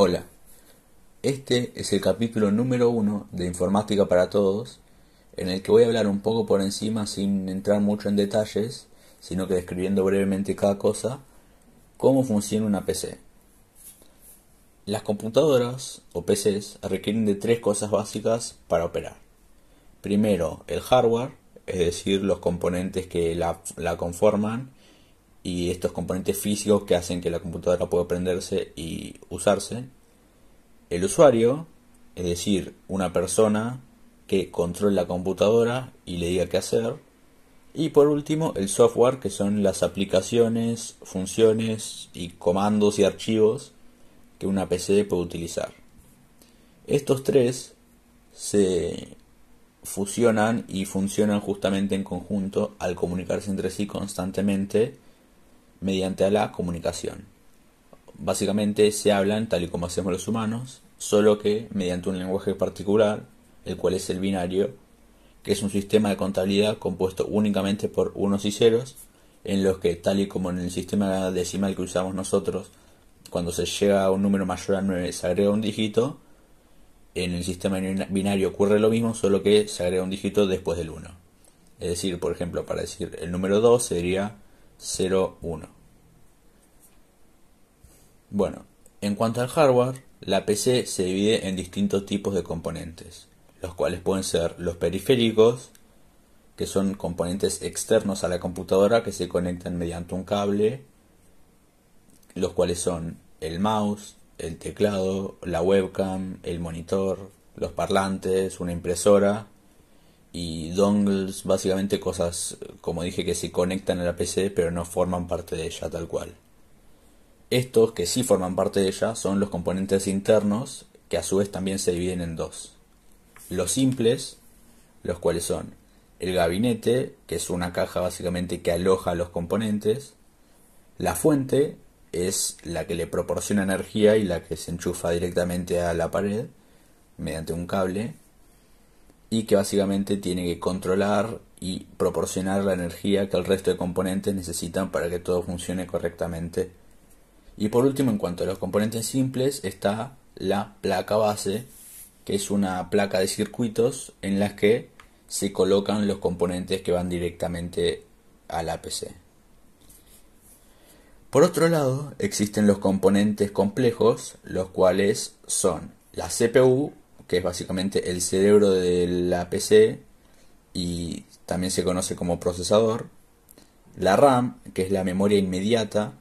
Hola, este es el capítulo número uno de Informática para Todos, en el que voy a hablar un poco por encima sin entrar mucho en detalles, sino que describiendo brevemente cada cosa, cómo funciona una PC. Las computadoras o PCs requieren de tres cosas básicas para operar. Primero, el hardware, es decir, los componentes que la, la conforman y estos componentes físicos que hacen que la computadora pueda prenderse y usarse. El usuario, es decir, una persona que controle la computadora y le diga qué hacer. Y por último, el software, que son las aplicaciones, funciones y comandos y archivos que una PC puede utilizar. Estos tres se fusionan y funcionan justamente en conjunto al comunicarse entre sí constantemente mediante la comunicación. Básicamente se hablan tal y como hacemos los humanos, solo que mediante un lenguaje particular, el cual es el binario, que es un sistema de contabilidad compuesto únicamente por unos y ceros, en los que, tal y como en el sistema decimal que usamos nosotros, cuando se llega a un número mayor a 9 se agrega un dígito, en el sistema binario ocurre lo mismo, solo que se agrega un dígito después del 1. Es decir, por ejemplo, para decir el número 2 sería 0, 1. Bueno, en cuanto al hardware, la PC se divide en distintos tipos de componentes, los cuales pueden ser los periféricos, que son componentes externos a la computadora que se conectan mediante un cable, los cuales son el mouse, el teclado, la webcam, el monitor, los parlantes, una impresora y dongles, básicamente cosas, como dije, que se conectan a la PC pero no forman parte de ella tal cual. Estos que sí forman parte de ella son los componentes internos que a su vez también se dividen en dos. Los simples, los cuales son el gabinete, que es una caja básicamente que aloja los componentes, la fuente es la que le proporciona energía y la que se enchufa directamente a la pared mediante un cable, y que básicamente tiene que controlar y proporcionar la energía que el resto de componentes necesitan para que todo funcione correctamente. Y por último, en cuanto a los componentes simples, está la placa base, que es una placa de circuitos en las que se colocan los componentes que van directamente a la PC. Por otro lado, existen los componentes complejos, los cuales son la CPU, que es básicamente el cerebro de la PC y también se conoce como procesador, la RAM, que es la memoria inmediata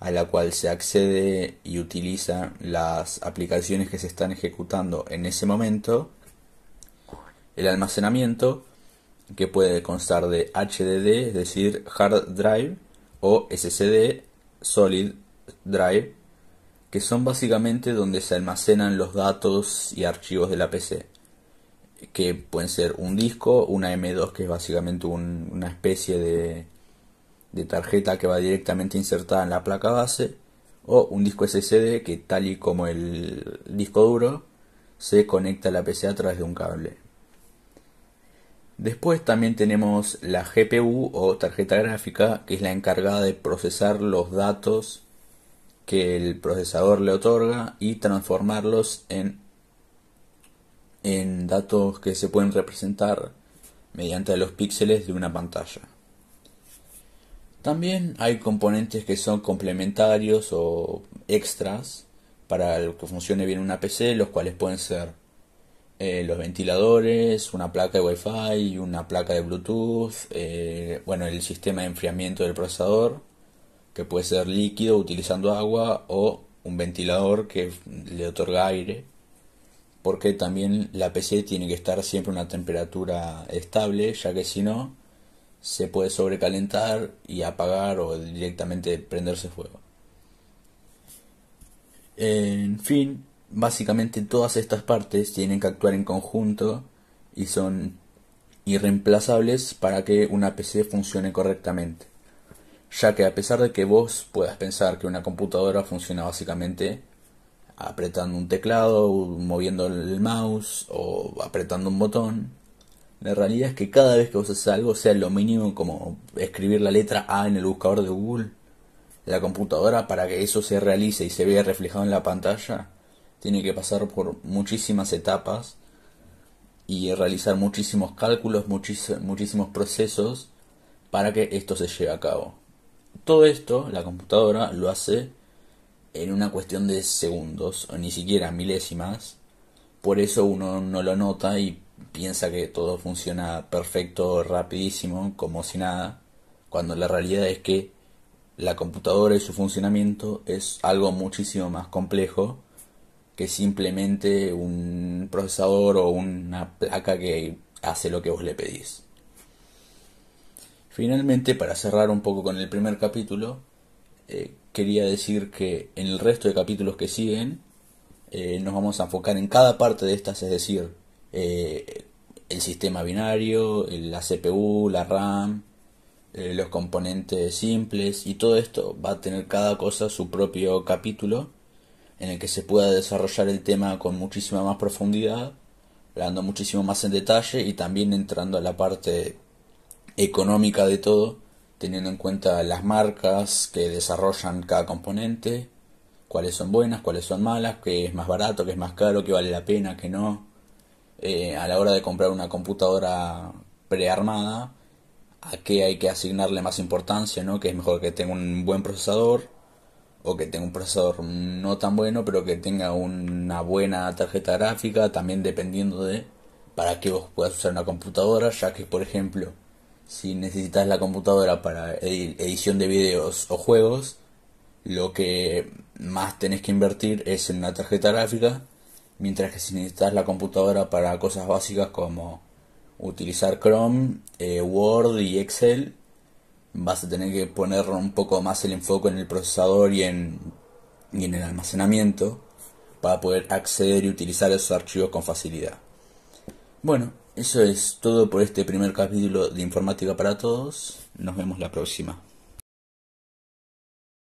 a la cual se accede y utiliza las aplicaciones que se están ejecutando en ese momento, el almacenamiento, que puede constar de HDD, es decir, Hard Drive, o SSD, Solid Drive, que son básicamente donde se almacenan los datos y archivos de la PC, que pueden ser un disco, una M2 que es básicamente una especie de, de tarjeta que va directamente insertada en la placa base, o un disco SSD que tal y como el disco duro se conecta a la PC a través de un cable. Después también tenemos la GPU o tarjeta gráfica, que es la encargada de procesar los datos que el procesador le otorga y transformarlos en, en datos que se pueden representar mediante los píxeles de una pantalla. También hay componentes que son complementarios o extras para que funcione bien una PC, los cuales pueden ser eh, los ventiladores, una placa de Wi-Fi, una placa de Bluetooth, eh, bueno, el sistema de enfriamiento del procesador, que puede ser líquido utilizando agua o un ventilador que le otorga aire, porque también la PC tiene que estar siempre a una temperatura estable, ya que si no, se puede sobrecalentar y apagar o directamente prenderse fuego. En fin, básicamente todas estas partes tienen que actuar en conjunto y son irreemplazables para que una PC funcione correctamente. Ya que a pesar de que vos puedas pensar que una computadora funciona básicamente apretando un teclado, moviendo el mouse o apretando un botón, la realidad es que cada vez que vos haces algo, sea lo mínimo como escribir la letra A en el buscador de Google, la computadora para que eso se realice y se vea reflejado en la pantalla, tiene que pasar por muchísimas etapas y realizar muchísimos cálculos, muchísimos procesos para que esto se lleve a cabo. Todo esto la computadora lo hace en una cuestión de segundos o ni siquiera milésimas. Por eso uno no lo nota y piensa que todo funciona perfecto, rapidísimo, como si nada, cuando la realidad es que la computadora y su funcionamiento es algo muchísimo más complejo que simplemente un procesador o una placa que hace lo que vos le pedís. Finalmente, para cerrar un poco con el primer capítulo, eh, quería decir que en el resto de capítulos que siguen eh, nos vamos a enfocar en cada parte de estas, es decir, eh, el sistema binario, la CPU, la RAM, los componentes simples y todo esto va a tener cada cosa su propio capítulo en el que se pueda desarrollar el tema con muchísima más profundidad, hablando muchísimo más en detalle y también entrando a la parte económica de todo, teniendo en cuenta las marcas que desarrollan cada componente, cuáles son buenas, cuáles son malas, qué es más barato, qué es más caro, qué vale la pena, qué no. Eh, a la hora de comprar una computadora prearmada, a qué hay que asignarle más importancia, ¿no? Que es mejor que tenga un buen procesador o que tenga un procesador no tan bueno, pero que tenga una buena tarjeta gráfica, también dependiendo de para qué vos puedas usar una computadora, ya que por ejemplo, si necesitas la computadora para edición de videos o juegos, lo que más tenés que invertir es en una tarjeta gráfica, mientras que si necesitas la computadora para cosas básicas como utilizar Chrome, eh, Word y Excel, vas a tener que poner un poco más el enfoque en el procesador y en, y en el almacenamiento para poder acceder y utilizar esos archivos con facilidad. Bueno, eso es todo por este primer capítulo de Informática para Todos. Nos vemos la próxima.